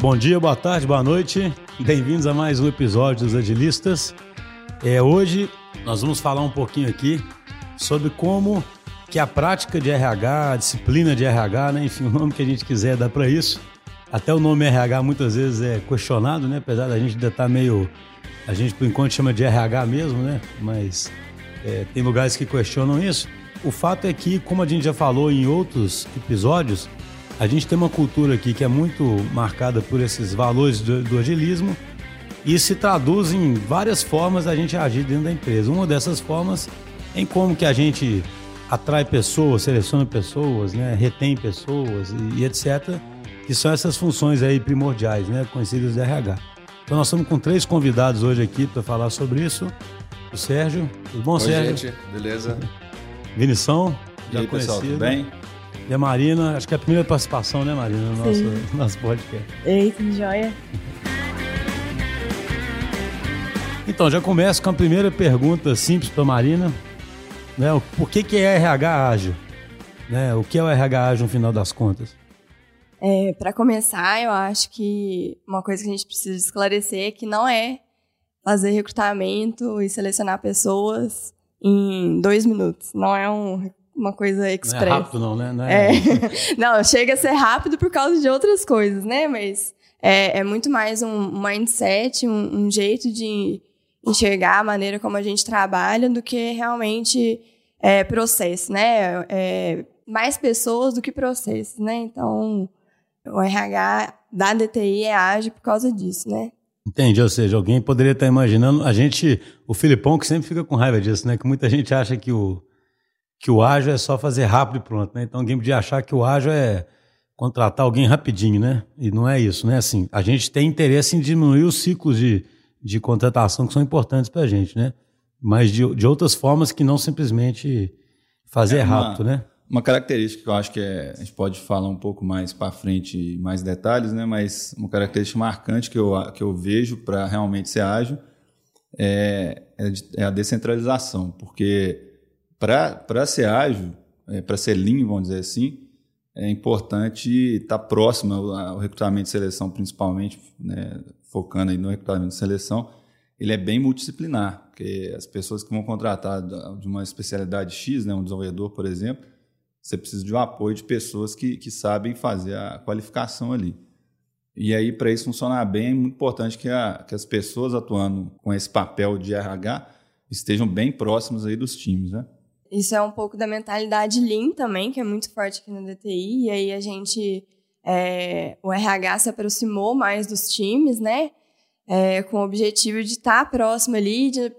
Bom dia, boa tarde, boa noite. Bem-vindos a mais um episódio dos Agilistas. É, hoje nós vamos falar um pouquinho aqui sobre como que a prática de RH, a disciplina de RH, né, enfim, o nome que a gente quiser dar para isso. Até o nome RH muitas vezes é questionado, né, apesar da gente ainda estar tá meio a gente por enquanto chama de RH mesmo, né? Mas é, tem lugares que questionam isso. O fato é que, como a gente já falou em outros episódios, a gente tem uma cultura aqui que é muito marcada por esses valores do, do agilismo e se traduz em várias formas a gente agir dentro da empresa. Uma dessas formas é em como que a gente atrai pessoas, seleciona pessoas, né, retém pessoas e, e, etc. Que são essas funções aí primordiais, né, conhecidas de RH. Então nós estamos com três convidados hoje aqui para falar sobre isso. O Sérgio, tudo bom, Oi, Sérgio? gente, beleza? Vinição, já e aí, conhecido. pessoal, tudo bem? E a Marina, acho que é a primeira participação, né, Marina, no nosso, no nosso podcast. Ei, que joia. Então, já começo com a primeira pergunta simples para Marina. Né? Por que, que é RH ágil? Né? O que é o RH ágil no final das contas? É, para começar, eu acho que uma coisa que a gente precisa esclarecer é que não é fazer recrutamento e selecionar pessoas em dois minutos. Não é um uma coisa express. Não é rápido não, né? Não, é... É. não, chega a ser rápido por causa de outras coisas, né? Mas é, é muito mais um mindset, um, um, jeito de enxergar a maneira como a gente trabalha do que realmente é, processo, né? É, mais pessoas do que processo, né? Então, o RH da DTI é ágil por causa disso, né? Entendi, ou seja, alguém poderia estar imaginando, a gente, o Filipão que sempre fica com raiva disso, né? Que muita gente acha que o que o ágil é só fazer rápido e pronto, né? Então alguém podia achar que o ágil é contratar alguém rapidinho, né? E não é isso, né? Assim, a gente tem interesse em diminuir os ciclos de, de contratação que são importantes para a gente, né? Mas de, de outras formas que não simplesmente fazer é uma, rápido, né? Uma característica que eu acho que é, a gente pode falar um pouco mais para frente, mais detalhes, né? Mas uma característica marcante que eu, que eu vejo para realmente ser ágil é, é, é a descentralização, porque para ser ágil, é, para ser lean, vamos dizer assim, é importante estar tá próximo ao, recrutamento de seleção, principalmente, né, focando aí no recrutamento de seleção, ele é bem multidisciplinar, porque as pessoas que vão contratar de uma especialidade X, né, um desenvolvedor, por exemplo, você precisa de um apoio de pessoas que, que sabem fazer a qualificação ali. E aí, para isso funcionar bem, é muito importante que, a, que as pessoas atuando com esse papel de RH estejam bem próximas aí dos times, né? Isso é um pouco da mentalidade Lean também, que é muito forte aqui no DTI. E aí a gente, é, o RH se aproximou mais dos times, né? É, com o objetivo de estar tá próximo ali, de,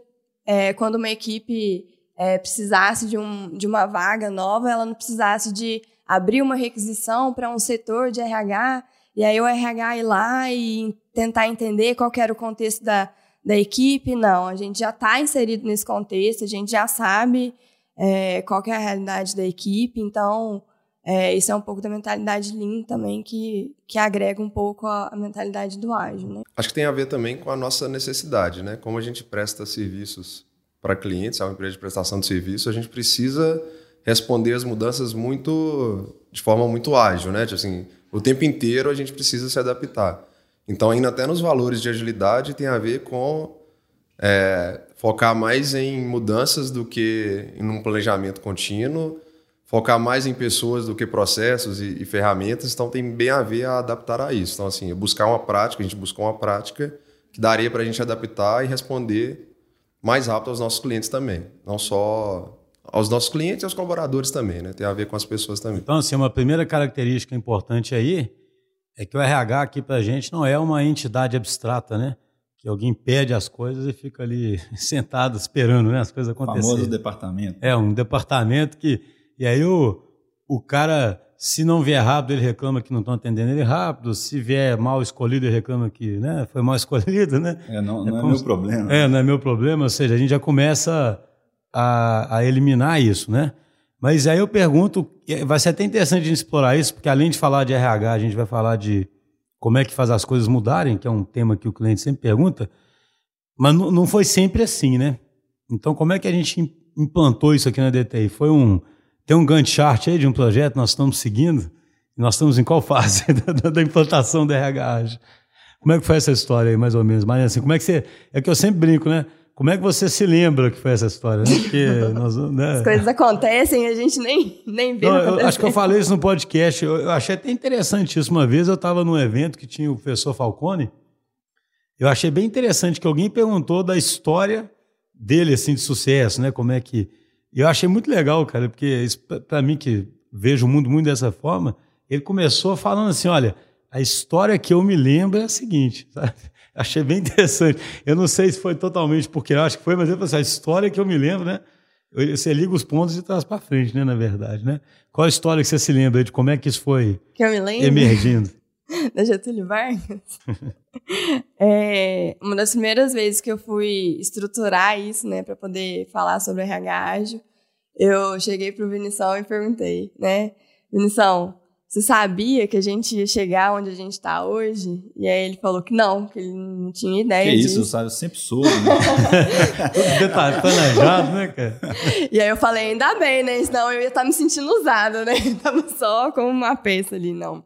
é, quando uma equipe é, precisasse de, um, de uma vaga nova, ela não precisasse de abrir uma requisição para um setor de RH, e aí o RH ir lá e tentar entender qual era o contexto da, da equipe. Não, a gente já está inserido nesse contexto, a gente já sabe é, qual é a realidade da equipe. Então, é, isso é um pouco da mentalidade Lean também, que, que agrega um pouco a, a, mentalidade do ágil. Né? Acho que tem a ver também com a nossa necessidade, né? Como a gente presta serviços para clientes, é uma empresa de prestação de serviço, a gente precisa responder as mudanças muito de forma muito ágil, né? Tipo assim, o tempo inteiro a gente precisa se adaptar. Então, ainda até nos valores de agilidade tem a ver com é, focar mais em mudanças do que em um planejamento contínuo, focar mais em pessoas do que processos e, e, ferramentas, então tem bem a ver a adaptar a isso. Então, assim, buscar uma prática, a gente buscou uma prática que daria para a gente adaptar e responder mais rápido aos nossos clientes também. Não só aos nossos clientes e aos colaboradores também, né? Tem a ver com as pessoas também. Então, assim, uma primeira característica importante aí é que o RH aqui para a gente não é uma entidade abstrata, né? Que alguém pede as coisas e fica ali sentado esperando né, as coisas acontecerem. Famoso departamento. É, um departamento que. E aí o, o cara, se não vier rápido, ele reclama que não estão atendendo ele rápido. Se vier mal escolhido, ele reclama que né, foi mal escolhido. Né? É, não, é, não é meu problema. É, não é meu problema. Ou seja, a gente já começa a, a eliminar isso, né? Mas aí eu pergunto, vai ser até interessante a gente explorar isso, porque além de falar de RH, a gente vai falar de como é que faz as coisas mudarem, que é um tema que o cliente sempre pergunta, mas não foi sempre assim, né? Então, como é que a gente implantou isso aqui na DTI? Foi um tem um Gantt chart aí de um projeto nós estamos seguindo. nós estamos em qual fase da, da implantação da RH? Como é que foi essa história aí, mais ou menos? Mas assim, como é que você. É que eu sempre brinco, né? Como é que você se lembra que foi essa história? Né? Porque nós, né? As coisas acontecem e a gente nem, nem vê. Não, eu, acho que eu falei isso no podcast. Eu, eu achei até interessante isso. Uma vez eu estava num evento que tinha o professor Falcone. Eu achei bem interessante que alguém perguntou da história dele, assim, de sucesso, né? Como é que. Eu achei muito legal, cara, porque para mim que vejo o mundo muito dessa forma, ele começou falando assim: olha, a história que eu me lembro é a seguinte, sabe? Achei bem interessante. Eu não sei se foi totalmente porque eu acho que foi, mas eu assim, a história que eu me lembro, né? Você liga os pontos de trás para frente, né? Na verdade, né? Qual a história que você se lembra de como é que isso foi que eu me lembro? emergindo? da Getúlio Vargas. é, uma das primeiras vezes que eu fui estruturar isso, né, para poder falar sobre RH ágil, eu cheguei pro Vinição e perguntei, né, Vinição, você sabia que a gente ia chegar onde a gente está hoje? E aí ele falou que não, que ele não tinha ideia que disso. isso, sabe? Eu sempre soube, né? Tudo detalhe, planejado, né, cara? E aí eu falei, ainda bem, né? Senão eu ia estar tá me sentindo usada, né? tava só como uma peça ali, não.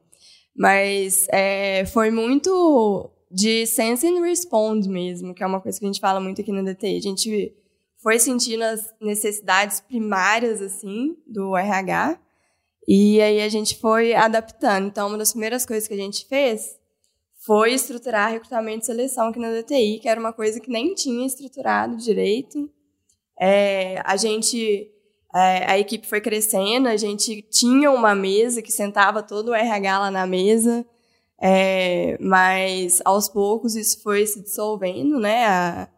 Mas é, foi muito de sense and respond mesmo, que é uma coisa que a gente fala muito aqui no DTI. A gente foi sentindo as necessidades primárias, assim, do RH, e aí a gente foi adaptando. Então, uma das primeiras coisas que a gente fez foi estruturar recrutamento e seleção aqui na DTI, que era uma coisa que nem tinha estruturado direito. É, a gente, é, a equipe foi crescendo, a gente tinha uma mesa que sentava todo o RH lá na mesa, é, mas aos poucos isso foi se dissolvendo, né? A,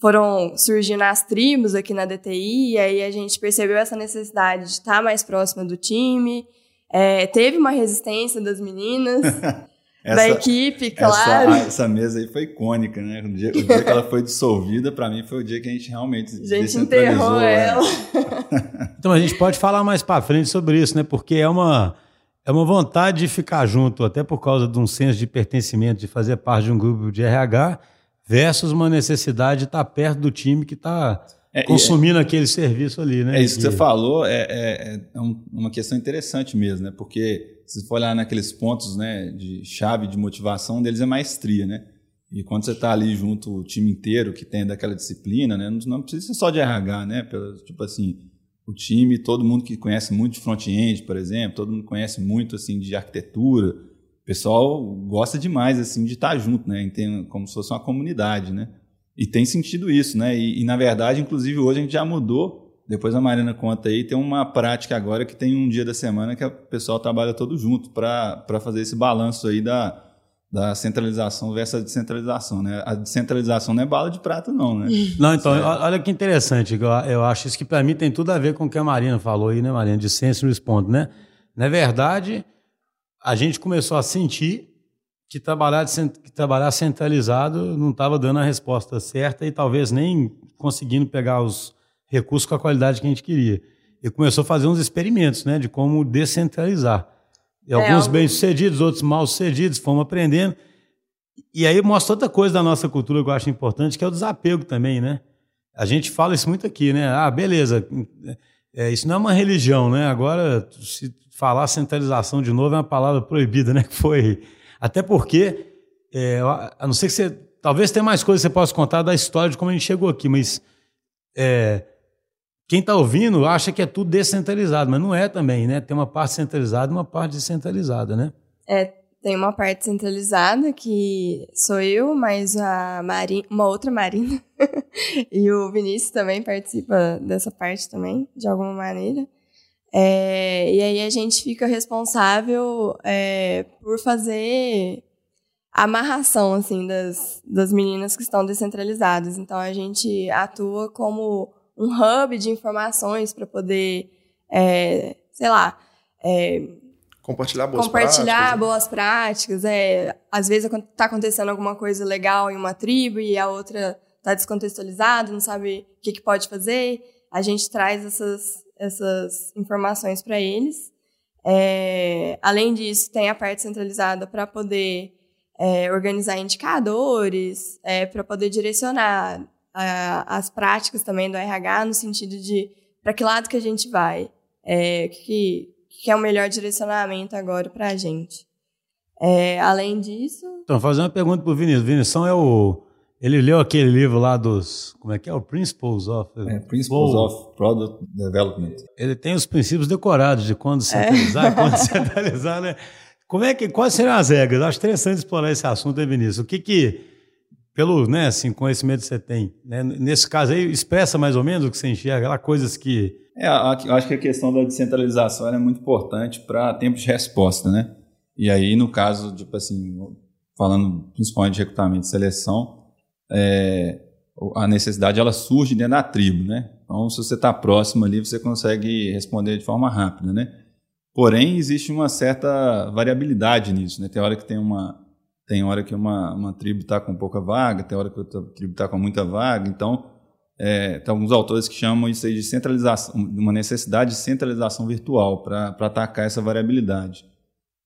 foram surgindo as tribos aqui na DTI, e aí a gente percebeu essa necessidade de estar mais próxima do time. É, teve uma resistência das meninas, essa, da equipe, claro. Essa, essa, mesa aí foi icônica, né? O dia, o dia que ela foi dissolvida, para mim, foi o dia que a gente realmente a gente enterrou ela. então a gente pode falar mais para frente sobre isso, né? Porque é uma é uma vontade de ficar junto, até por causa de um senso de pertencimento, de fazer parte de um grupo de RH versus uma necessidade de estar perto do time que está é, consumindo é, aquele serviço ali, né? É isso que você falou, é, é, é um, uma questão interessante mesmo, né? Porque se for olhar naqueles pontos né, de chave de motivação, um deles é maestria, né? E quando você está ali junto o time inteiro que tem daquela disciplina, né? Não, não precisa ser só de RH, né? Pelo, tipo assim, o time, todo mundo que conhece muito de front-end, por exemplo, todo mundo conhece muito assim de arquitetura, pessoal gosta demais assim de estar junto, né? Tem, como se fosse uma comunidade, né? E tem sentido isso, né? E, e, na verdade, inclusive hoje a gente já mudou. Depois a Marina conta aí, tem uma prática agora que tem um dia da semana que o pessoal trabalha todo junto para fazer esse balanço aí da, da centralização versus a descentralização, né? A descentralização não é bala de prata, não, né? Não, então, certo. olha que interessante. Eu, eu acho isso que para mim tem tudo a ver com o que a Marina falou aí, né, Marina? De sense response, né? Na verdade, a gente começou a sentir que trabalhar, que trabalhar centralizado não estava dando a resposta certa e talvez nem conseguindo pegar os recursos com a qualidade que a gente queria. E começou a fazer uns experimentos né, de como descentralizar. E alguns é, bem-sucedidos, outros mal-sucedidos, fomos aprendendo. E aí mostra outra coisa da nossa cultura que eu acho importante, que é o desapego também, né? A gente fala isso muito aqui, né? Ah, beleza, é, isso não é uma religião, né? Agora, se falar centralização de novo é uma palavra proibida, né? Que foi. Até porque, é, a não ser que você. Talvez tenha mais coisas que você possa contar da história de como a gente chegou aqui, mas. É, quem está ouvindo acha que é tudo descentralizado, mas não é também, né? Tem uma parte centralizada e uma parte descentralizada, né? É, tem uma parte centralizada que sou eu, mas a Marina, uma outra Marina e o Vinícius também participa dessa parte também, de alguma maneira. É, e aí a gente fica responsável é, por fazer a amarração assim das, das meninas que estão descentralizadas. Então a gente atua como um hub de informações para poder, é, sei lá, é, compartilhar boas compartilhar práticas. Né? boas práticas. É, às vezes está acontecendo alguma coisa legal em uma tribo e a outra está descontextualizada, não sabe o que, que pode fazer. A gente traz essas essas informações para eles. É, além disso, tem a parte centralizada para poder é, organizar indicadores, é, para poder direcionar a, as práticas também do RH no sentido de para que lado que a gente vai, é, que, que é o melhor direcionamento agora para a gente. É, além disso. Então, fazer uma pergunta para o Vinícius. Vinícius é o. Ele leu aquele livro lá dos. Como é que é? O Principles of. É, Principles of Product Development. Ele tem os princípios decorados de quando centralizar é. e quando centralizar, né? Como é que, quais seriam as regras? Acho interessante explorar esse assunto, hein, Vinícius? O que que, pelo né, assim, conhecimento que você tem, né, nesse caso aí, expressa mais ou menos o que você enxerga, lá, coisas que... É, eu acho que a questão da descentralização é muito importante para tempo de resposta, né? E aí, no caso, tipo assim, falando principalmente de recrutamento e seleção, é, a necessidade ela surge dentro da tribo, né? Então, se você está próximo ali, você consegue responder de forma rápida, né? Porém, existe uma certa variabilidade nisso, né? Tem hora que tem uma tem hora que uma, uma tribo está com pouca vaga, tem hora que outra tribo está com muita vaga. Então, é, tem alguns autores que chamam isso aí de centralização, uma necessidade de centralização virtual para atacar essa variabilidade.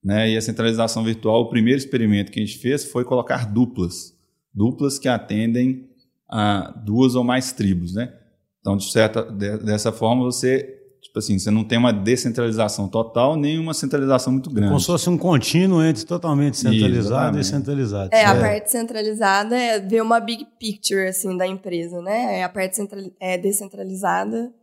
Né? E a centralização virtual, o primeiro experimento que a gente fez foi colocar duplas, duplas que atendem a duas ou mais tribos, né? Então, de certa, dessa forma, você Tipo assim, você não tem uma descentralização total, nem uma centralização muito grande. Como se fosse um contínuo entre totalmente centralizado e centralizado. É, a parte centralizada é ver uma big picture, assim, da empresa, né? É, a parte central, é, descentralizada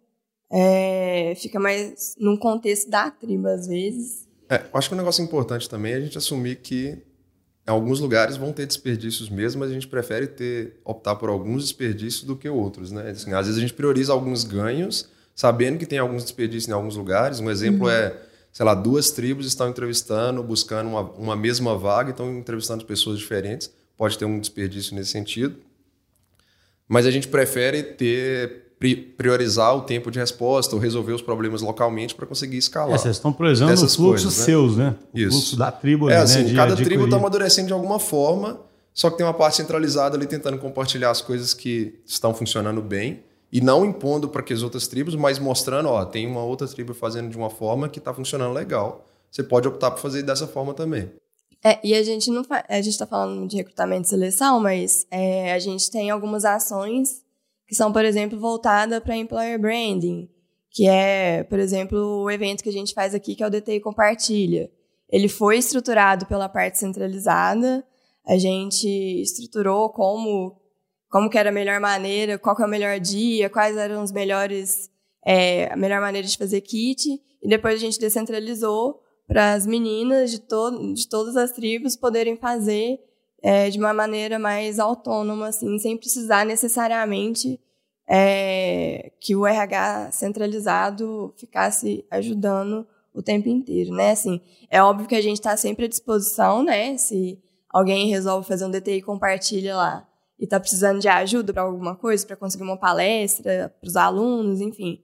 é, fica mais num contexto da tribo, às vezes. É, acho que um negócio importante também é a gente assumir que alguns lugares vão ter desperdícios mesmo, mas a gente prefere ter optar por alguns desperdícios do que outros, né? Assim, às vezes a gente prioriza alguns ganhos sabendo que tem alguns desperdícios em alguns lugares. Um exemplo uhum. é, sei lá, duas tribos estão entrevistando, buscando uma, uma mesma vaga, estão entrevistando pessoas diferentes. Pode ter um desperdício nesse sentido. Mas a gente prefere ter priorizar o tempo de resposta ou resolver os problemas localmente para conseguir escalar. É, vocês estão priorizando os fluxos coisas, né? seus, né? Isso. O fluxo da tribo. É ali, assim, né? cada tribo está amadurecendo de alguma forma, só que tem uma parte centralizada ali tentando compartilhar as coisas que estão funcionando bem e não impondo para que as outras tribos, mas mostrando, ó, tem uma outra tribo fazendo de uma forma que está funcionando legal. Você pode optar por fazer dessa forma também. É, e a gente não a gente está falando de recrutamento e seleção, mas é, a gente tem algumas ações que são, por exemplo, voltadas para employer branding, que é, por exemplo, o evento que a gente faz aqui, que é o DTI Compartilha. Ele foi estruturado pela parte centralizada, a gente estruturou como como que era a melhor maneira, qual que é o melhor dia, quais eram os melhores, é, a melhor maneira de fazer kit. E depois a gente descentralizou para as meninas de, to de todas as tribos poderem fazer é, de uma maneira mais autônoma, assim, sem precisar necessariamente é, que o RH centralizado ficasse ajudando o tempo inteiro, né? Assim, é óbvio que a gente está sempre à disposição, né? Se alguém resolve fazer um DTI compartilha lá, e está precisando de ajuda para alguma coisa, para conseguir uma palestra para os alunos, enfim,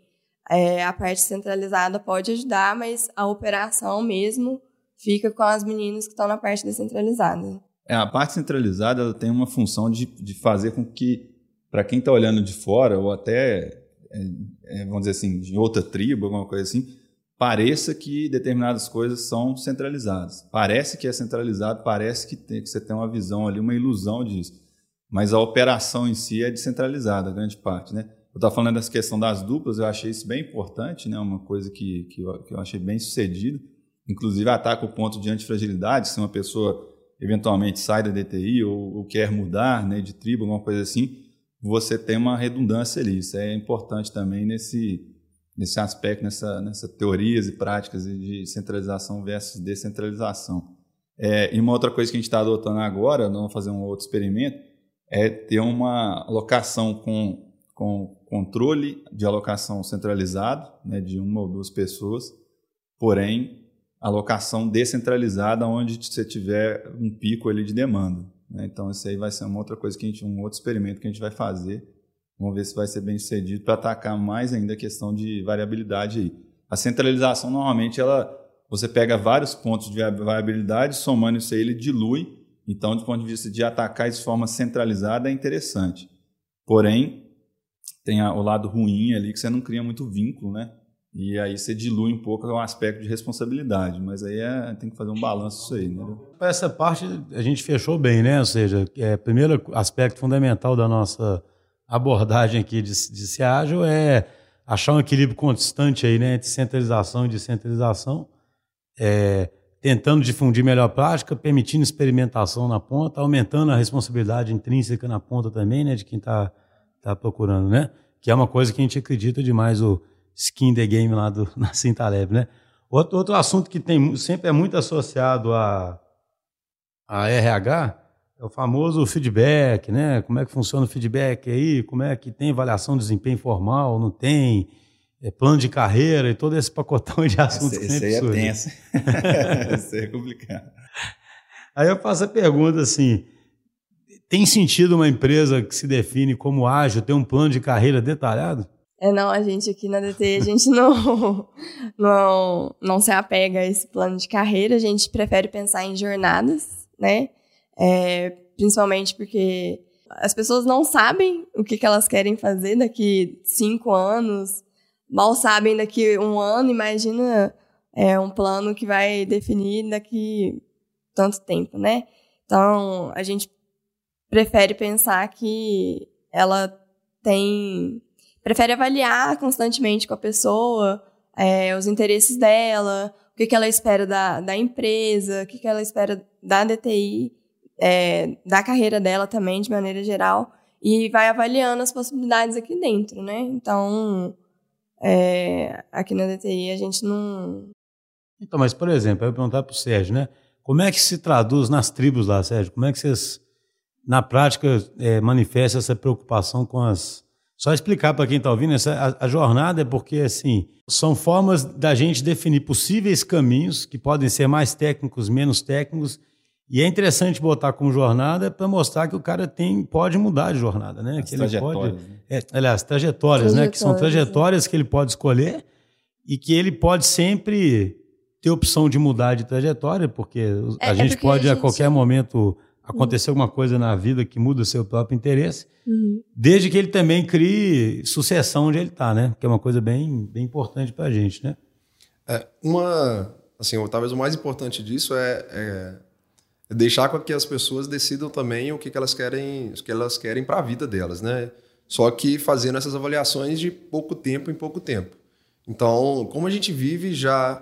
é, a parte centralizada pode ajudar, mas a operação mesmo fica com as meninas que estão na parte descentralizada. É, a parte centralizada ela tem uma função de, de fazer com que, para quem está olhando de fora, ou até, é, é, vamos dizer assim, de outra tribo, alguma coisa assim, pareça que determinadas coisas são centralizadas. Parece que é centralizado, parece que, tem, que você tem uma visão ali, uma ilusão disso mas a operação em si é descentralizada, grande parte, né? Eu estava falando dessa questão das duplas, eu achei isso bem importante, né? Uma coisa que, que, eu, que eu achei bem sucedido. Inclusive, ataca o ponto de antifragilidade, se uma pessoa eventualmente sai da DTI ou, ou, quer mudar né, de tribo, alguma coisa assim, você tem uma redundância ali. Isso é importante também nesse, nesse aspecto, nessa, nessa teorias e práticas de centralização versus descentralização. É, e uma outra coisa que a gente está adotando agora, vamos fazer um outro experimento, é ter uma alocação com, com controle de alocação centralizado, né, de uma ou duas pessoas, porém alocação descentralizada onde você tiver um pico ali de demanda. Né? Então isso aí vai ser uma outra coisa que a gente, um outro experimento que a gente vai fazer. Vamos ver se vai ser bem sucedido para atacar mais ainda a questão de variabilidade aí. A centralização normalmente ela você pega vários pontos de variabilidade, somando isso aí ele dilui então, do ponto de vista de atacar de forma centralizada, é interessante. Porém, tem o lado ruim ali que você não cria muito vínculo, né? E aí você dilui um pouco o aspecto de responsabilidade, mas aí é, tem que fazer um balanço disso aí, né? Essa parte a gente fechou bem, né? Ou seja, é, primeiro aspecto fundamental da nossa abordagem aqui de, de ser ágil é achar um equilíbrio constante aí, né, entre centralização e descentralização, é, tentando difundir melhor prática, permitindo experimentação na ponta, aumentando a responsabilidade intrínseca na ponta também, né, de quem está tá procurando, né? Que é uma coisa que a gente acredita demais, o skin the game lá do Nassim Taleb, né? Outro, outro assunto que tem, sempre é muito associado a, a RH é o famoso feedback, né? Como é que funciona o feedback aí? Como é que tem avaliação de desempenho formal? Não tem? É plano de carreira e todo esse pacotão de assuntos esse, que Esse aí é tenso. esse é complicado. Aí eu faço a pergunta assim, tem sentido uma empresa que se define como ágil ter um plano de carreira detalhado? É, não, a gente aqui na DT, a gente não, não, não se apega a esse plano de carreira, a gente prefere pensar em jornadas, né? É, principalmente porque as pessoas não sabem o que, que elas querem fazer daqui cinco anos, mal sabem daqui um ano, imagina é, um plano que vai definir daqui tanto tempo, né? Então, a gente prefere pensar que ela tem prefere avaliar constantemente com a pessoa é, os interesses dela, o que, que ela espera da, da empresa, o que, que ela espera da DTI, é, da carreira dela também, de maneira geral, e vai avaliando as possibilidades aqui dentro, né? Então, é, aqui na DTI a gente não. Então, mas, por exemplo, eu vou perguntar para o Sérgio, né? Como é que se traduz nas tribos lá, Sérgio? Como é que vocês, na prática, é, manifestam essa preocupação com as só explicar para quem está ouvindo, essa, a, a, jornada é porque, assim, são formas da gente definir possíveis caminhos que podem ser mais técnicos, menos técnicos, e é interessante botar como jornada para mostrar que o cara tem, pode mudar de jornada, né? As que ele pode, né? é, aliás, trajetórias, trajetórias, né? Que são trajetórias que ele pode escolher e que ele pode sempre ter opção de mudar de trajetória, porque é, a é gente pode a, gente... a qualquer momento acontecer alguma coisa na vida que muda o seu próprio interesse, uhum. desde que ele também crie sucessão onde ele está, né? Que é uma coisa bem, bem importante para a gente, né? É, uma, assim, talvez o mais importante disso é, é, é deixar com que as pessoas decidam também o que, que elas querem, o que elas querem para a vida delas, né? Só que fazendo essas avaliações de pouco tempo em pouco tempo. Então, como a gente vive já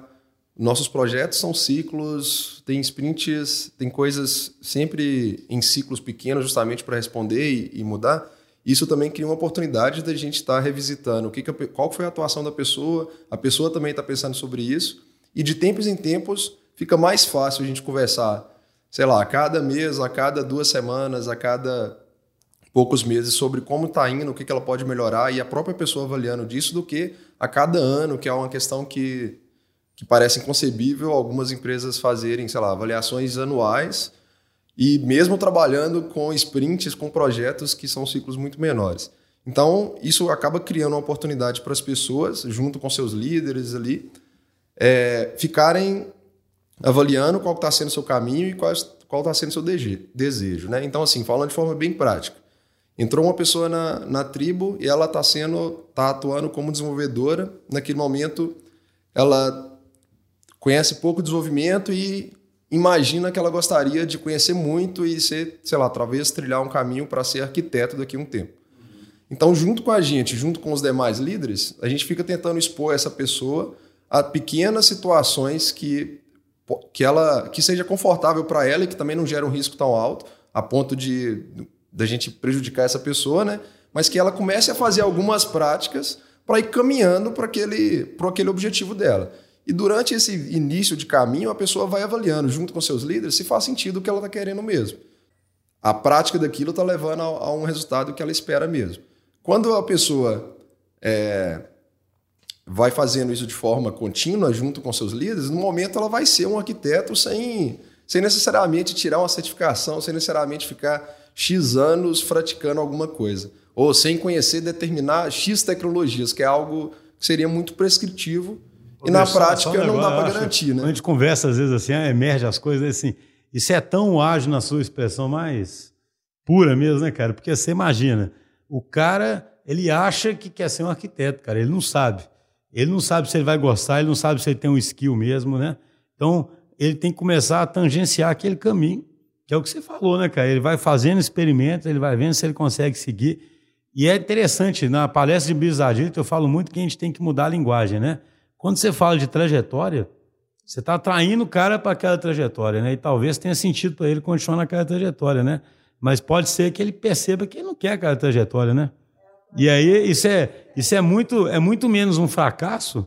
nossos projetos são ciclos, tem sprints, tem coisas sempre em ciclos pequenos, justamente para responder e, e, mudar. Isso também cria uma oportunidade da gente estar tá revisitando o que, que a, qual foi a atuação da pessoa, a pessoa também está pensando sobre isso, e de tempos em tempos fica mais fácil a gente conversar, sei lá, a cada mês, a cada duas semanas, a cada poucos meses sobre como está indo, o que, que ela pode melhorar e a própria pessoa avaliando disso do que a cada ano, que é uma questão que que parece inconcebível algumas empresas fazerem, sei lá, avaliações anuais e mesmo trabalhando com sprints, com projetos que são ciclos muito menores. Então, isso acaba criando uma oportunidade para as pessoas, junto com seus líderes ali, é, ficarem avaliando qual está sendo o seu caminho e qual está sendo o seu desejo. Né? Então, assim, falando de forma bem prática. Entrou uma pessoa na, na tribo e ela está sendo, está atuando como desenvolvedora. Naquele momento, ela conhece pouco desenvolvimento e imagina que ela gostaria de conhecer muito e ser, sei lá, talvez trilhar um caminho para ser arquiteto daqui a um tempo. Então, junto com a gente, junto com os demais líderes, a gente fica tentando expor essa pessoa a pequenas situações que que ela que seja confortável para ela e que também não gera um risco tão alto a ponto de da gente prejudicar essa pessoa, né? Mas que ela comece a fazer algumas práticas para ir caminhando para aquele, aquele objetivo dela. E durante esse início de caminho, a pessoa vai avaliando, junto com seus líderes, se faz sentido o que ela está querendo mesmo. A prática daquilo está levando a, a, um resultado que ela espera mesmo. Quando a pessoa é, vai fazendo isso de forma contínua, junto com seus líderes, no momento ela vai ser um arquiteto sem, sem necessariamente tirar uma certificação, sem necessariamente ficar X anos praticando alguma coisa. Ou sem conhecer determinar X tecnologias, que é algo que seria muito prescritivo e na prática não dá para garantir, né? A gente conversa às vezes assim, ah, emerge as coisas assim. Isso é tão ágil na sua expressão mais pura mesmo, né, cara? Porque você imagina, o cara, ele acha que quer ser um arquiteto, cara, ele não sabe. Ele não sabe se ele vai gostar, ele não sabe se ele tem um skill mesmo, né? Então, ele tem que começar a tangenciar aquele caminho, que é o que você falou, né, cara? Ele vai fazendo experimentos, ele vai vendo se ele consegue seguir. E é interessante, na palestra de Agility eu falo muito que a gente tem que mudar a linguagem, né? Quando você fala de trajetória, você está atraindo o cara para aquela trajetória, né? E talvez tenha sentido para ele continuar naquela trajetória, né? Mas pode ser que ele perceba que ele não quer aquela trajetória, né? E aí isso é, isso é, muito, é muito menos um fracasso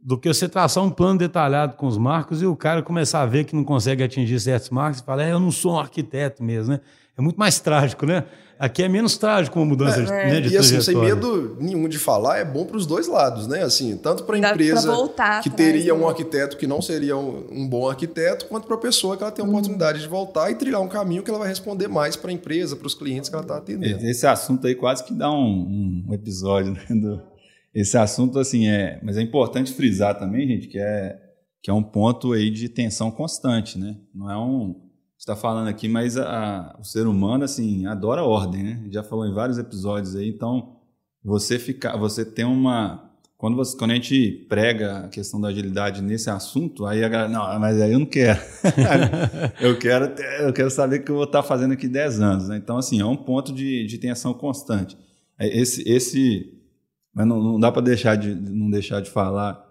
do que você traçar um plano detalhado com os marcos e o cara começar a ver que não consegue atingir certos marcos e falar, é, eu não sou um arquiteto mesmo, né? É muito mais trágico, né? Aqui é menos trágico uma mudança é, de, né, de E assim, sem medo nenhum de falar, é bom para os dois lados, né? Assim, tanto para a empresa que teria um né? arquiteto que não seria um, um bom arquiteto, quanto para a pessoa que ela tem a oportunidade de voltar e trilhar um caminho que ela vai responder mais para a empresa, para os clientes que ela está atendendo. Esse assunto aí quase que dá um, um episódio, né? Do, esse assunto, assim, é... Mas é importante frisar também, gente, que é, que é um ponto aí de tensão constante, né? Não é um está falando aqui, mas a, a, o ser humano assim adora ordem, né? Já falou em vários episódios aí, então você ficar, você tem uma quando você quando a gente prega a questão da agilidade nesse assunto, aí a galera, não, mas aí eu não quero. eu quero eu quero saber o que eu vou estar fazendo aqui 10 anos, né? Então assim, é um ponto de, de tensão constante. É, esse esse mas não, não dá para deixar de não deixar de falar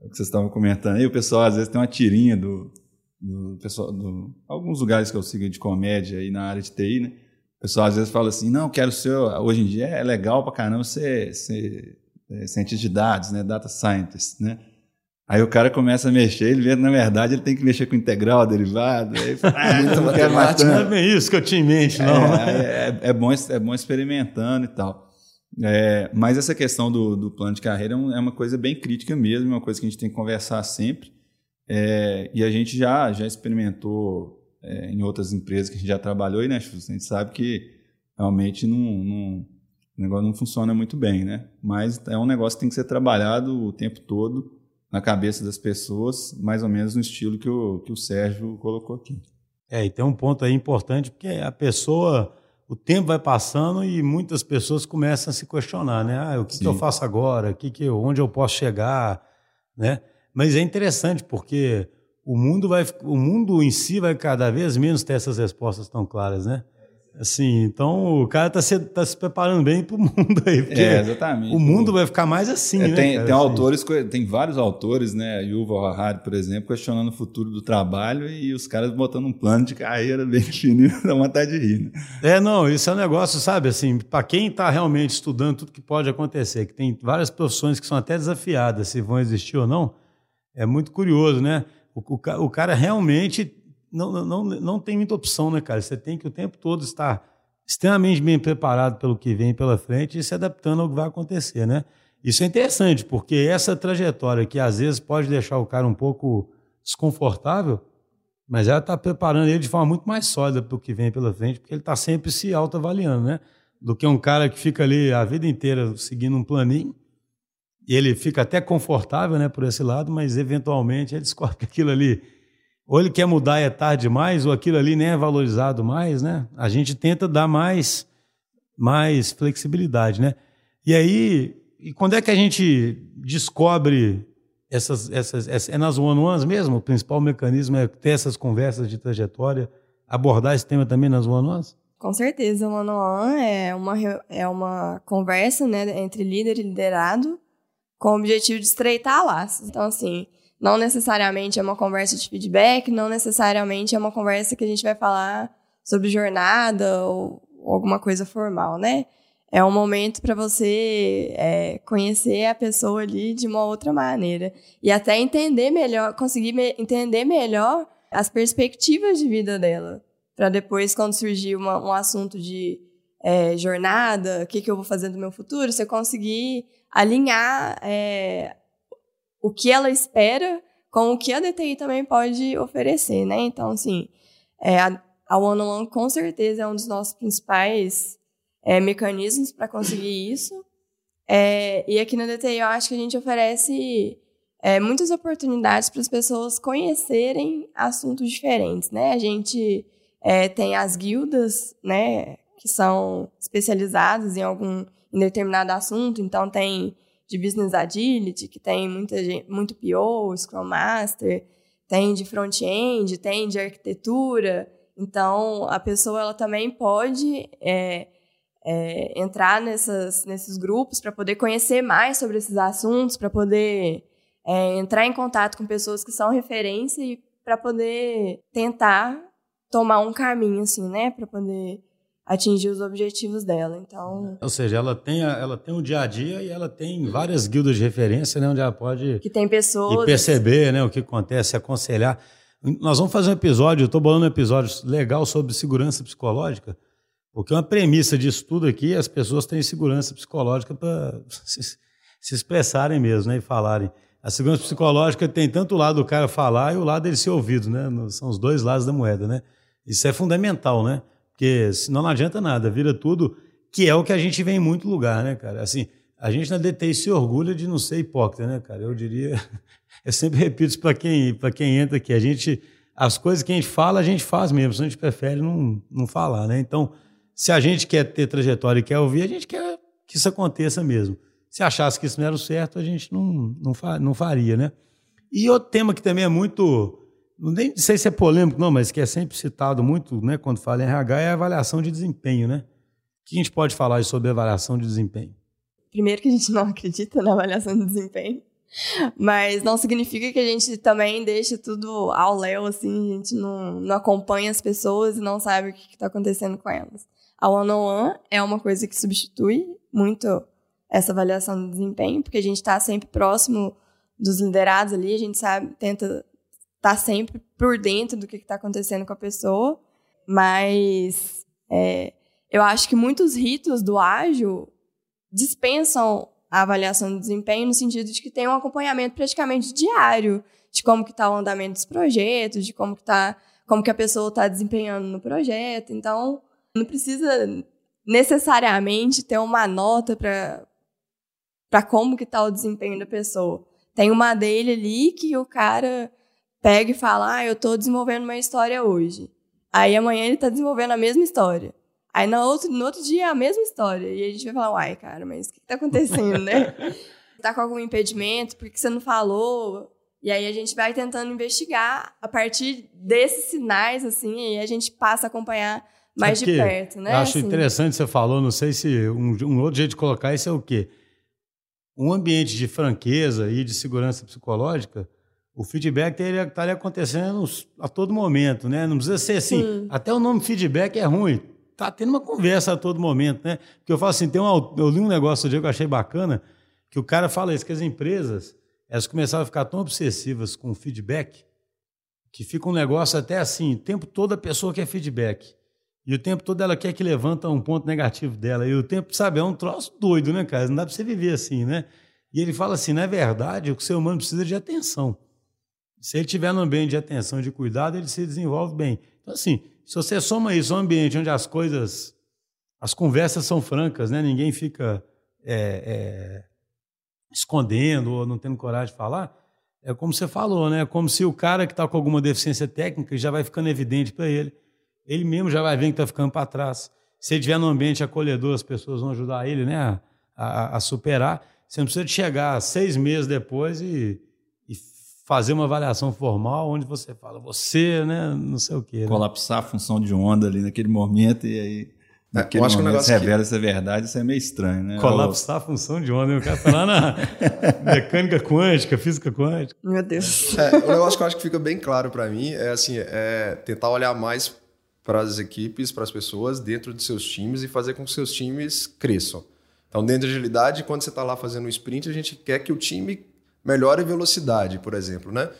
o que vocês estavam comentando aí, o pessoal às vezes tem uma tirinha do do pessoal, do, alguns lugares que eu sigo de comédia aí na área de TI, né? O pessoal às vezes fala assim, não, quero ser, hoje em dia é legal pra caramba ser, ser é, cientista de dados, né? Data scientist, né? Aí o cara começa a mexer, ele vê na verdade ele tem que mexer com integral, derivado, aí ah, não quero mais Não é bem isso que eu tinha em mente, não. É, é, é, bom, é bom experimentando e tal. É, mas essa questão do, do plano de carreira é, é uma coisa bem crítica mesmo, é uma coisa que a gente tem que conversar sempre. É, e a gente já, já experimentou é, em outras empresas que a gente já trabalhou, e né, a gente sabe que realmente não, não, o negócio não funciona muito bem, né? Mas é um negócio que tem que ser trabalhado o tempo todo na cabeça das pessoas, mais ou menos no estilo que o, que o Sérgio colocou aqui. É, e tem um ponto aí importante, porque a pessoa, o tempo vai passando e muitas pessoas começam a se questionar, né? Ah, o que, que eu faço agora? O que que eu, onde eu posso chegar? Né? Mas é interessante porque o mundo vai, o mundo em si vai cada vez menos ter essas respostas tão claras, né? Assim, então o cara está se, tá se preparando bem para o mundo aí, é, exatamente. o mundo vai ficar mais assim, é, né? Tem, cara, tem assim. autores, tem vários autores, né? Yuval Harari, por exemplo, questionando o futuro do trabalho e os caras botando um plano de carreira bem definido, dá vontade de rir, né? É, não, isso é um negócio, sabe, assim, para quem está realmente estudando tudo que pode acontecer, que tem várias profissões que são até desafiadas se vão existir ou não, é muito curioso, né? O, o, o, cara realmente não, não, não tem muita opção, né, cara? Você tem que o tempo todo estar extremamente bem preparado pelo que vem pela frente e se adaptando ao que vai acontecer, né? Isso é interessante, porque essa trajetória que às vezes pode deixar o cara um pouco desconfortável, mas ela está preparando ele de forma muito mais sólida para o que vem pela frente, porque ele está sempre se autoavaliando, né? Do que um cara que fica ali a vida inteira seguindo um planinho ele fica até confortável né, por esse lado, mas eventualmente ele descobre que aquilo ali, ou ele quer mudar e é tarde demais, ou aquilo ali nem é valorizado mais, né? A gente tenta dar mais, mais flexibilidade, né? E aí, e quando é que a gente descobre essas, essas, essas é nas one-ones mesmo? O principal mecanismo é ter essas conversas de trajetória, abordar esse tema também nas one-ones? Com certeza, o one-on-one é uma, é uma conversa né, entre líder e liderado com o objetivo de estreitar laços. Então, assim, não necessariamente é uma conversa de feedback, não necessariamente é uma conversa que a gente vai falar sobre jornada ou, alguma coisa formal, né? É um momento para você é, conhecer a pessoa ali de uma outra maneira e até entender melhor, conseguir me entender melhor as perspectivas de vida dela, para depois, quando surgir uma, um assunto de é, jornada, o que, que eu vou fazer do meu futuro, você conseguir alinhar é, o que ela espera com o que a DTI também pode oferecer, né? Então, assim, é, a, One on One com certeza é um dos nossos principais é, mecanismos para conseguir isso. É, e aqui na DTI eu acho que a gente oferece é, muitas oportunidades para as pessoas conhecerem assuntos diferentes, né? A gente é, tem as guildas, né? Que são especializadas em algum em determinado assunto, então tem de Business Agility, que tem muita gente, muito PO, Scrum Master, tem de front-end, tem de arquitetura. Então, a pessoa ela também pode é, é, entrar nessas, nesses grupos para poder conhecer mais sobre esses assuntos, para poder é, entrar em contato com pessoas que são referência e para poder tentar tomar um caminho, assim, né? Para poder atingir os objetivos dela. Então, ou seja, ela tem a, ela tem o dia a dia e ela tem várias guildas de referência, né, onde ela pode que tem pessoas e perceber, né, o que acontece, aconselhar. Nós vamos fazer um episódio, eu estou bolando um episódio legal sobre segurança psicológica, porque uma premissa disso tudo aqui é as pessoas têm segurança psicológica para se, se, expressarem mesmo, né, e falarem. A segurança psicológica tem tanto o lado do cara falar e o lado dele ser ouvido, né? São os dois lados da moeda, né? Isso é fundamental, né? Porque senão não adianta nada, vira tudo, que é o que a gente vê em muito lugar, né, cara? Assim, a gente na DTI se orgulha de não ser hipócrita, né, cara? Eu diria, eu sempre repito isso para quem, quem entra aqui, a gente, as coisas que a gente fala, a gente faz mesmo, a gente prefere não, não falar, né? Então, se a gente quer ter trajetória e quer ouvir, a gente quer que isso aconteça mesmo. Se achasse que isso não era o certo, a gente não, não, não faria, né? E outro tema que também é muito nem sei se é polêmico, não, mas que é sempre citado muito né, quando fala em RH, é a avaliação de desempenho, né? O que a gente pode falar sobre avaliação de desempenho? Primeiro que a gente não acredita na avaliação de desempenho, mas não significa que a gente também deixa tudo ao léu, assim, a gente não, não acompanha as pessoas e não sabe o que está acontecendo com elas. A one-on-one -on -one é uma coisa que substitui muito essa avaliação de desempenho, porque a gente está sempre próximo dos liderados ali, a gente sabe, tenta tá sempre por dentro do que está acontecendo com a pessoa, mas é, eu acho que muitos ritos do ágil dispensam a avaliação de desempenho no sentido de que tem um acompanhamento praticamente diário de como que está o andamento dos projetos, de como que tá, como que a pessoa está desempenhando no projeto. Então, não precisa necessariamente ter uma nota para para como que está o desempenho da pessoa. Tem uma dele ali que o cara pega e fala, ah, eu estou desenvolvendo uma história hoje. Aí amanhã ele está desenvolvendo a mesma história. Aí no outro, no outro dia é a mesma história. E a gente vai falar, uai, cara, mas o que está acontecendo, né? tá com algum impedimento? Por que você não falou? E aí a gente vai tentando investigar a partir desses sinais, assim, e a gente passa a acompanhar mais de perto, né? Eu acho assim. interessante você falou, não sei se um, um outro jeito de colocar isso é o quê? Um ambiente de franqueza e de segurança psicológica o feedback estaria acontecendo a todo momento, né? Não precisa ser assim. Sim. Até o nome feedback é ruim. Tá tendo uma conversa a todo momento, né? Porque eu falo assim, tem um, eu li um negócio dia que eu achei bacana, que o cara fala isso, que as empresas elas começaram a ficar tão obsessivas com o feedback que fica um negócio até assim, o tempo todo a pessoa quer feedback. E o tempo todo ela quer que levanta um ponto negativo dela. E o tempo, sabe, é um troço doido, né, cara? Não dá para você viver assim, né? E ele fala assim, na verdade, o ser humano precisa de atenção. Se ele tiver num ambiente de atenção de cuidado, ele se desenvolve bem. Então, assim, se você soma isso a um ambiente onde as coisas, as conversas são francas, né? ninguém fica é, é, escondendo ou não tendo coragem de falar, é como você falou, né? É como se o cara que está com alguma deficiência técnica já vai ficando evidente para ele. Ele mesmo já vai ver que está ficando para trás. Se ele estiver num ambiente acolhedor, as pessoas vão ajudar ele né, a, a, a superar. Você não precisa chegar seis meses depois e fazer uma avaliação formal onde você fala, você, né, não sei o quê. Né? Colapsar a função de onda ali naquele momento e aí. É, naquele eu acho momento, que o negócio revela que... essa verdade, isso é meio estranho, né? Colapsar a função de onda, o cara tá lá na mecânica quântica, física quântica. Meu Deus. É, o negócio que eu acho que fica bem claro para mim é assim, é tentar olhar mais para as equipes, para as pessoas dentro de seus times e fazer com que seus times cresçam. Então, dentro de agilidade, quando você está lá fazendo um sprint, a gente quer que o time melhore velocidade, por exemplo, né?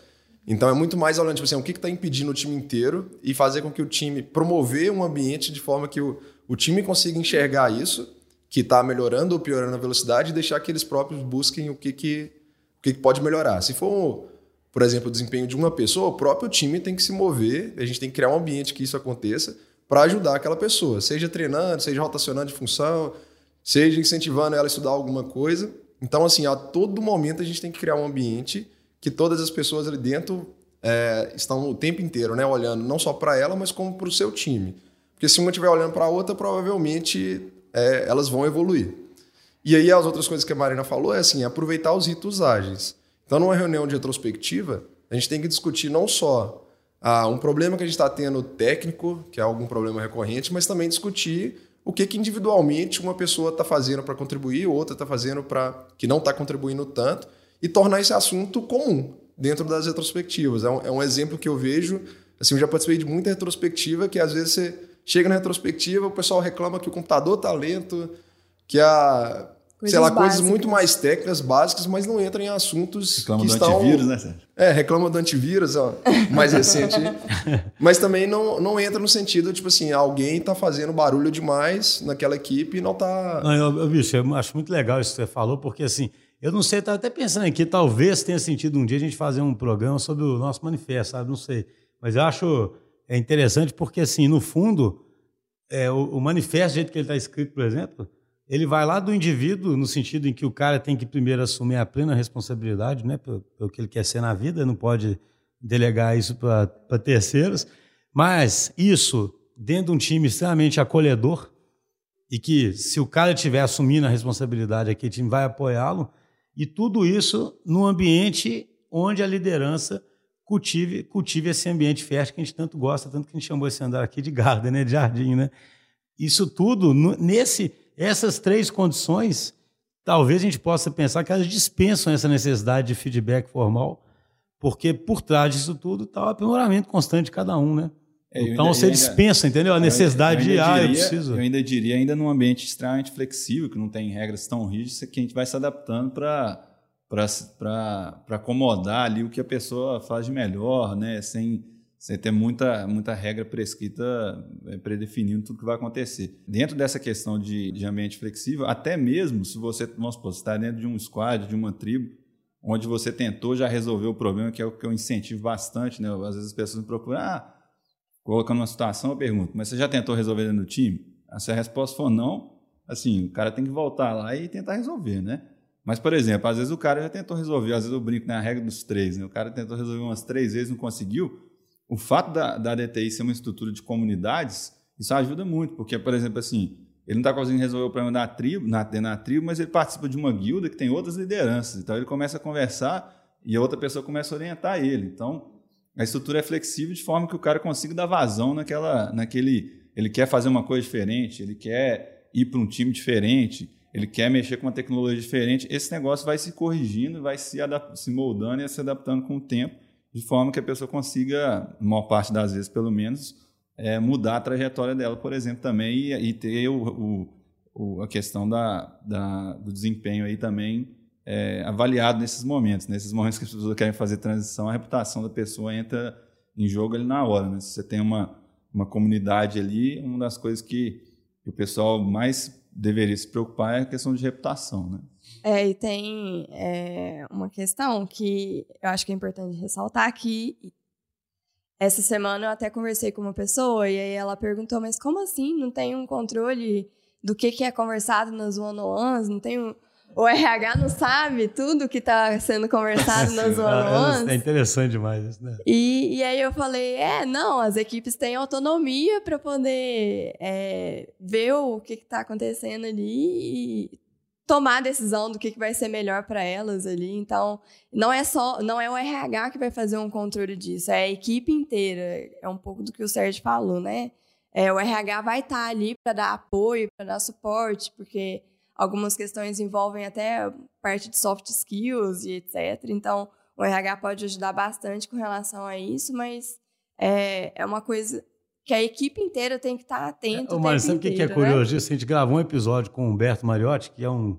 Então é muito mais olhando, tipo assim, o que está impedindo o time inteiro e fazer com que o time promover um ambiente de forma que o, o time consiga enxergar isso, que está melhorando ou piorando a velocidade, e deixar que eles próprios busquem o que, que, o que, que pode melhorar. Se for, por exemplo, o desempenho de uma pessoa, o próprio time tem que se mover, a gente tem que criar um ambiente que isso aconteça para ajudar aquela pessoa, seja treinando, seja rotacionando de função, seja incentivando ela a estudar alguma coisa então, assim, a todo momento a gente tem que criar um ambiente que todas as pessoas ali dentro é, estão o tempo inteiro, né, olhando não só para ela, mas como para o seu time. Porque se uma estiver olhando para a outra, provavelmente é, elas vão evoluir. E aí as outras coisas que a Marina falou é assim, aproveitar os ritos ágeis. Então, numa reunião de retrospectiva, a gente tem que discutir não só ah, um problema que a gente está tendo técnico, que é algum problema recorrente, mas também discutir o que, que individualmente uma pessoa está fazendo para contribuir, outra está fazendo para que não está contribuindo tanto, e tornar esse assunto comum dentro das retrospectivas. É um, é um, exemplo que eu vejo, assim, eu já participei de muita retrospectiva que às vezes você chega na retrospectiva, o pessoal reclama que o computador está lento, que a Coisas sei lá, básicas. coisas muito mais técnicas, básicas, mas não entram em assuntos reclama que do estão... antivírus, né, Sérgio? É, reclama do antivírus, ó, mais recente. mas também não, não entra no sentido, tipo assim, alguém está fazendo barulho demais naquela equipe e não está... Não, eu, eu, bicho, eu acho muito legal isso que você falou, porque assim, eu não sei, eu até pensando aqui, talvez tenha sentido um dia a gente fazer um programa sobre o nosso manifesto, sabe? Não sei. Mas eu acho é interessante porque, assim, no fundo, é, o, o manifesto, do jeito que ele está escrito, por exemplo ele vai lá do indivíduo, no sentido em que o cara tem que primeiro assumir a plena responsabilidade né, pelo, pelo que ele quer ser na vida, não pode delegar isso para terceiros. Mas isso, dentro de um time extremamente acolhedor, e que se o cara estiver assumindo a responsabilidade aqui, o time vai apoiá-lo, e tudo isso num ambiente onde a liderança cultive, cultive esse ambiente fértil que a gente tanto gosta, tanto que a gente chamou esse andar aqui de garden, né, de jardim. Né? Isso tudo, nesse essas três condições, talvez a gente possa pensar que elas dispensam essa necessidade de feedback formal, porque por trás disso tudo está o aprimoramento constante de cada um, né? É, então ainda, você ainda, dispensa, entendeu? A necessidade de, ah, eu preciso. Eu ainda diria, ainda num ambiente extremamente flexível, que não tem regras tão rígidas, que a gente vai se adaptando para para acomodar ali o que a pessoa faz de melhor, né? Sem, sem ter muita, muita regra prescrita é, predefinindo tudo que vai acontecer. Dentro dessa questão de, de ambiente flexível, até mesmo se você, vamos supor, está dentro de um squad, de uma tribo, onde você tentou já resolver o problema, que é o que eu incentivo bastante, né? Às vezes as pessoas me procuram, ah, colocando uma situação, eu pergunto, mas você já tentou resolver dentro do time? Se a resposta for não, assim, o cara tem que voltar lá e tentar resolver, né? Mas, por exemplo, às vezes o cara já tentou resolver, às vezes eu brinco na regra dos três, né? O cara tentou resolver umas três vezes, não conseguiu, o fato da, da DTI ser uma estrutura de comunidades, isso ajuda muito, porque, por exemplo, assim, ele não está conseguindo resolver o problema da tribo, na, na tribo, mas ele participa de uma guilda que tem outras lideranças. Então ele começa a conversar e a outra pessoa começa a orientar ele. Então a estrutura é flexível de forma que o cara consiga dar vazão naquela, naquele. Ele quer fazer uma coisa diferente, ele quer ir para um time diferente, ele quer mexer com uma tecnologia diferente. Esse negócio vai se corrigindo, vai se, se moldando e se adaptando com o tempo de forma que a pessoa consiga, maior parte das vezes pelo menos, é, mudar a trajetória dela, por exemplo, também, e, e ter o, o, a questão da, da, do desempenho aí também é, avaliado nesses momentos. Nesses momentos que as pessoas querem fazer transição, a reputação da pessoa entra em jogo ali na hora. Né? Se você tem uma, uma comunidade ali, uma das coisas que, que o pessoal mais deveria se preocupar é a questão de reputação. Né? É, e tem é, uma questão que eu acho que é importante ressaltar aqui. Essa semana eu até conversei com uma pessoa e aí ela perguntou, mas como assim? Não tem um controle do que, que é conversado nas one-on-ones? Não tem um... O RH não sabe tudo que está sendo conversado nas one-on-ones? É interessante demais isso, né? E, e aí eu falei, é, não, as equipes têm autonomia para poder é, ver o que está acontecendo ali e tomar a decisão do que, que vai ser melhor para elas ali. Então, não é só, não é o RH que vai fazer um controle disso, é a equipe inteira. É um pouco do que o Sérgio falou, né? É, o RH vai estar tá ali para dar apoio, para dar suporte, porque algumas questões envolvem até parte de soft skills e etc. Então, o RH pode ajudar bastante com relação a isso, mas é, é uma coisa que a equipe inteira tem que estar atenta. É, mas sabe o que, que é né? curioso? Né? A gente gravou um episódio com o Humberto Mariotti, que é um,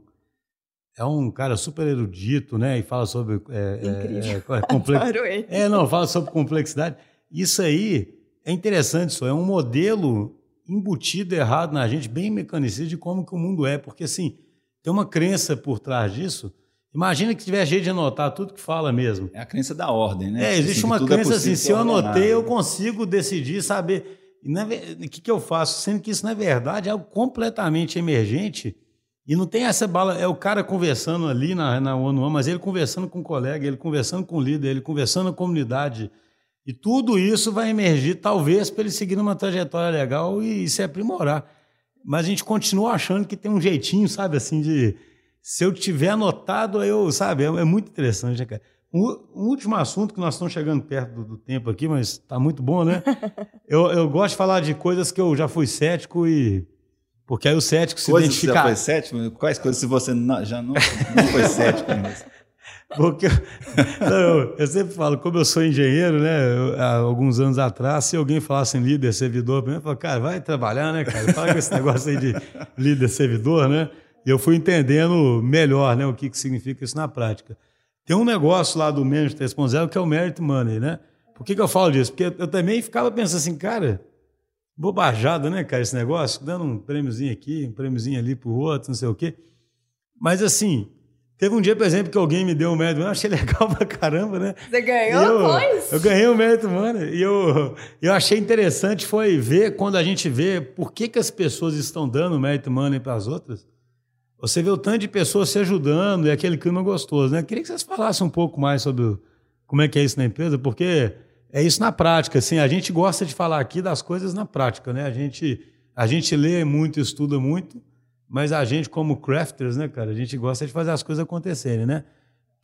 é um cara super erudito, né? E fala sobre. É, é Incrível. É, é, complex... é, não, fala sobre complexidade. Isso aí é interessante, isso é um modelo embutido errado na gente, bem mecanicista de como que o mundo é, porque assim, tem uma crença por trás disso. Imagina que tiver jeito de anotar tudo que fala mesmo. É a crença da ordem, né? É, existe assim, uma é crença é assim, se eu anotei, eu consigo decidir, saber. O que, que eu faço? Sendo que isso, na verdade, é algo completamente emergente e não tem essa bala. É o cara conversando ali na, na ONU, mas ele conversando com o colega, ele conversando com o líder, ele conversando com a comunidade. E tudo isso vai emergir, talvez, para ele seguir uma trajetória legal e, e se aprimorar. Mas a gente continua achando que tem um jeitinho, sabe, assim, de se eu tiver anotado, eu, sabe, é, é muito interessante, né, cara? Um, um, último assunto que nós estamos chegando perto do, do tempo aqui, mas está muito bom, né? eu, eu gosto de falar de coisas que eu já fui cético e Porque aí o cético se coisas identifica. Você já foi cético? Quais coisas se você não, já não, não foi cético ainda? Porque não, eu, eu, sempre falo, como eu sou engenheiro, né? Eu, há alguns anos atrás, se alguém falasse em líder, servidor, eu falo, cara, vai trabalhar, né, cara? Fala com esse negócio aí de líder, servidor, né? E eu fui entendendo melhor, né, o que, que significa isso na prática. Tem um negócio lá do Management 3.0 que é o Merit Money, né? Por que, que eu falo disso? Porque eu também ficava pensando assim, cara, bobajada, né, cara, esse negócio, dando um prêmiozinho aqui, um prêmiozinho ali pro outro, não sei o quê. Mas assim, teve um dia, por exemplo, que alguém me deu um mérito, eu achei legal pra caramba, né? Você ganhou, eu, pois? Eu ganhei o mérito, mano. E eu, eu achei interessante foi ver, quando a gente vê por que, que as pessoas estão dando mérito money para as outras, você vê o tanto de pessoas se ajudando e aquele clima gostoso, né? Queria que vocês falassem um pouco mais sobre como é que é isso na empresa, porque é isso na prática, assim, a gente gosta de falar aqui das coisas na prática, né? A gente, a gente lê muito, estuda muito, mas a gente, como crafters, né, cara, a gente gosta de fazer as coisas acontecerem, né?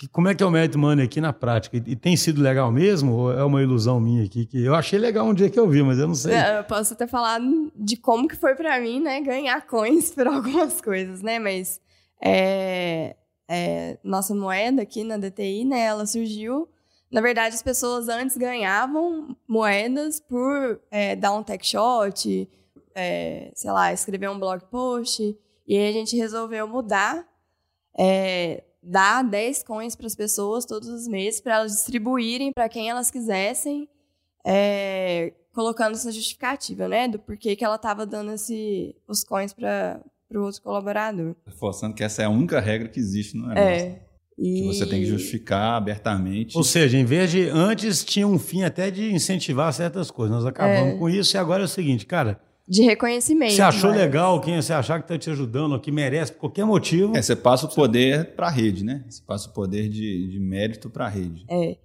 Como é que é o Merit Money aqui na prática? E, e, tem sido legal mesmo? Ou é uma ilusão minha aqui? Que eu achei legal um dia que eu vi, mas eu não sei. É, eu posso até falar de como que foi para mim, né, ganhar coins por algumas coisas, né? Mas é, é, nossa moeda aqui na DTI, né, ela surgiu na verdade, as pessoas antes ganhavam moedas por é, dar um tech shot, é, sei lá, escrever um blog post. E aí a gente resolveu mudar, é, dar 10 coins para as pessoas todos os meses, para elas distribuírem para quem elas quisessem, é, colocando essa justificativa, né? Do porquê que ela estava dando esse, os coins para o outro colaborador. Reforçando que essa é a única regra que existe no negócio. É. Que você tem que justificar abertamente. Ou seja, em vez de. Antes tinha um fim até de incentivar certas coisas. Nós acabamos é. com isso e agora é o seguinte, cara. De reconhecimento. Você achou mas... legal quem você achar que está te ajudando, ou que merece, por qualquer motivo. É, você passa o poder para a rede, né? Você passa o poder de, de mérito para a rede. É.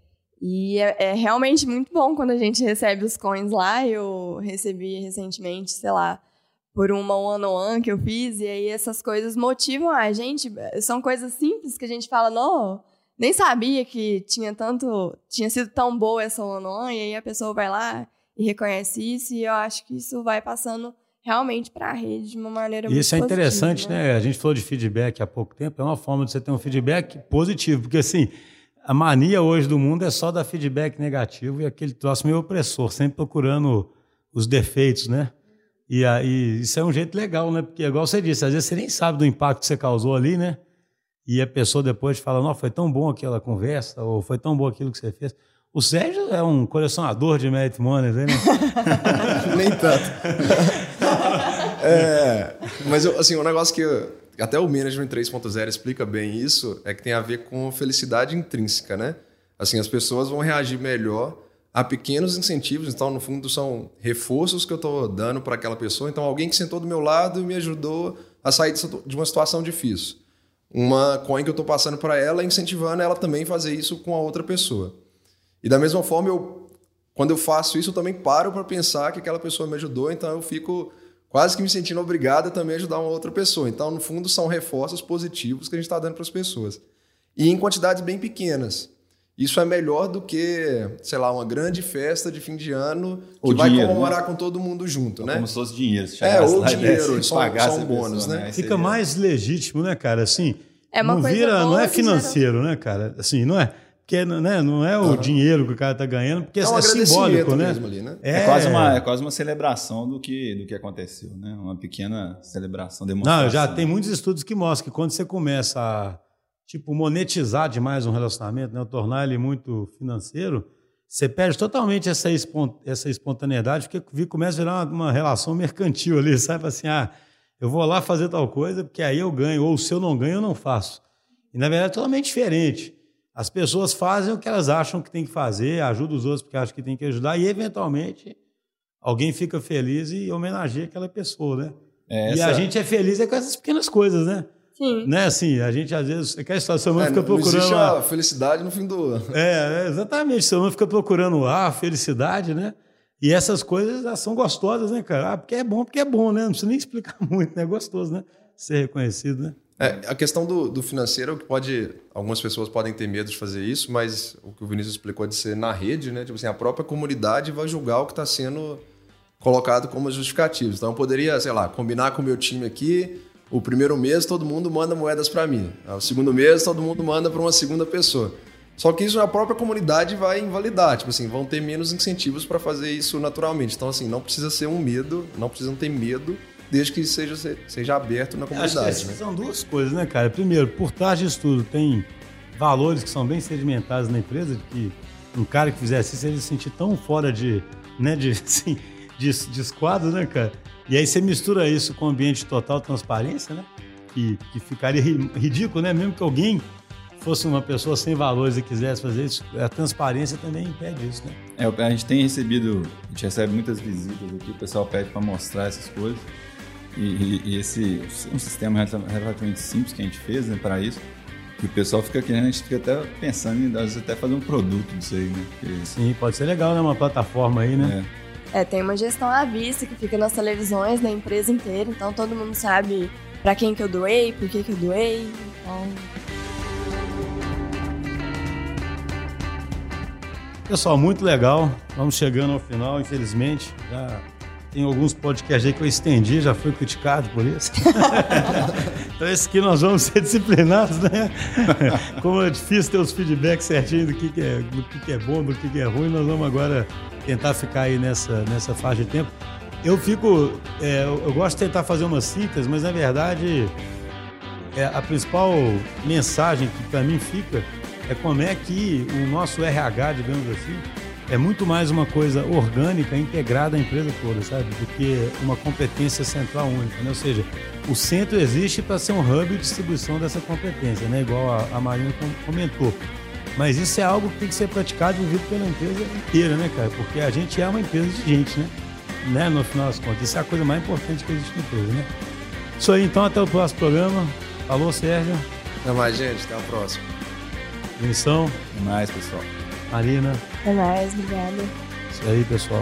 E é, é, realmente muito bom quando a gente recebe os coins lá. Eu recebi recentemente, sei lá, por uma one-on-one que eu fiz, e aí essas coisas motivam a gente. São coisas simples que a gente fala, não, nem sabia que tinha tanto, tinha sido tão boa essa one-on-one, e aí a pessoa vai lá e reconhece isso, e eu acho que isso vai passando realmente para a rede de uma maneira muito Isso é interessante, né? né? A gente falou de feedback há pouco tempo, é uma forma de você ter um feedback positivo, porque assim, a mania hoje do mundo é só dar feedback negativo e aquele troço meio opressor, sempre procurando os defeitos, né? E aí, isso é um jeito legal, né? Porque, igual você disse, às vezes você nem sabe do impacto que você causou ali, né? E a pessoa depois fala, não, foi tão bom aquela conversa, ou foi tão bom aquilo que você fez. O Sérgio é um colecionador de merit money, né? nem tanto. é, mas, eu, assim, um negócio que eu, até o Management 3.0 explica bem isso, é que tem a ver com felicidade intrínseca, né? Assim, as pessoas vão reagir melhor há pequenos incentivos, então no fundo são reforços que eu estou dando para aquela pessoa. Então alguém que sentou do meu lado e me ajudou a sair de uma situação difícil. Uma coin que eu estou passando para ela, incentivando ela também a fazer isso com a outra pessoa. E da mesma forma, eu, quando eu faço isso, eu também paro para pensar que aquela pessoa me ajudou, então eu fico quase que me sentindo obrigado a também ajudar uma outra pessoa. Então, no fundo, são reforços positivos que a gente está dando para as pessoas. E em quantidades bem pequenas. Isso é melhor do que, sei lá, uma grande festa de fim de ano que ou vai dinheiro, comemorar né? com todo mundo junto, ou né? Como se fosse dinheiro. Se é, ou dinheiro, só, pagar um bônus, né? né? Fica mais legítimo, né, cara? Assim, é uma não coisa vira, não é financeiro, né, cara? Assim, não é porque né, não é o uhum. dinheiro que o cara está ganhando, porque é, um é simbólico, né? Ali, né? É... é... quase uma, é quase uma celebração do que, do que aconteceu, né? Uma pequena celebração, demonstração. Não, já tem muitos estudos que mostram que quando você começa a tipo, monetizar demais um relacionamento, né? tornar ele muito financeiro, você perde totalmente essa, essa espontaneidade, porque começa a virar uma, uma, relação mercantil ali, sabe? Assim, ah, eu vou lá fazer tal coisa, porque aí eu ganho, ou se eu não ganho, eu não faço. E na verdade é totalmente diferente. As pessoas fazem o que elas acham que tem que fazer, ajudam os outros porque acham que tem que ajudar, e eventualmente alguém fica feliz e homenageia aquela pessoa, né? Essa... E a gente é feliz é com essas pequenas coisas, né? Sim. Né, assim, a gente às vezes. Aquela situação, é, fica procurando. Não existe a felicidade no fim do. É, é exatamente. Seu fica procurando a felicidade, né? E essas coisas elas são gostosas, né, cara? Ah, porque é bom, porque é bom, né? Não precisa nem explicar muito, né? É gostoso, né? Ser reconhecido, né? É, a questão do, do financeiro é que pode. Algumas pessoas podem ter medo de fazer isso, mas o que o Vinícius explicou de ser na rede, né? Tipo assim, a própria comunidade vai julgar o que está sendo colocado como justificativos. Então eu poderia, sei lá, combinar com o meu time aqui, o primeiro mês todo mundo manda moedas para mim, o segundo mês todo mundo manda para uma segunda pessoa. Só que isso a própria comunidade vai invalidar, tipo assim, vão ter menos incentivos para fazer isso naturalmente. Então assim, não precisa ser um medo, não precisam ter medo desde que seja, seja aberto na comunidade. Acho que né? São duas coisas, né, cara? Primeiro, por trás disso tudo, tem valores que são bem sedimentados na empresa, de que um cara que fizesse isso, ele se sentir tão fora de, né, de, assim, de, de esquadro, né, cara? E aí você mistura isso com um ambiente de total transparência, né? Que, que ficaria ridículo, né? Mesmo que alguém fosse uma pessoa sem valores e quisesse fazer isso, a transparência também impede isso, né? É, a gente tem recebido, a gente recebe muitas visitas aqui, o pessoal pede para mostrar essas coisas. E, e, e, esse um sistema relativamente simples que a gente fez né, para isso, que o pessoal fica querendo, a gente fica até pensando em às vezes até fazer um produto disso aí, né? Porque... Sim, pode ser legal, né? Uma plataforma aí, né? É. é. tem uma gestão à vista que fica nas televisões, na empresa inteira, então todo mundo sabe para quem que eu doei, por que que eu doei, então... Pessoal, muito legal. Vamos chegando ao final, infelizmente. Já tem alguns podcasts aí que eu estendi, já fui criticado por isso. então, esse aqui nós vamos ser disciplinados, né? Como é difícil ter os feedbacks certinhos do que, que é, do que, que é bom, do que, que é ruim, nós vamos agora tentar ficar aí nessa, nessa faixa de tempo. Eu fico. É, eu gosto de tentar fazer uma síntese, mas na verdade é, a principal mensagem que para mim fica é como é que o nosso RH, digamos assim, é muito mais uma coisa orgânica, integrada à empresa toda, sabe? Do que uma competência central única, né? Ou seja, o centro existe para ser um hub de distribuição dessa competência, né? Igual a, a Marina comentou. Mas isso é algo que tem que ser praticado e vivido pela empresa inteira, né, cara? Porque a gente é uma empresa de gente, né? né? No final das contas. Isso é a coisa mais importante que existe na empresa, né? Isso aí, então, até o próximo programa. Falou, Sérgio. Até mais, gente. Até a próxima. Missão. Até mais, pessoal. Marina. Até mais, obrigada. Isso aí, pessoal.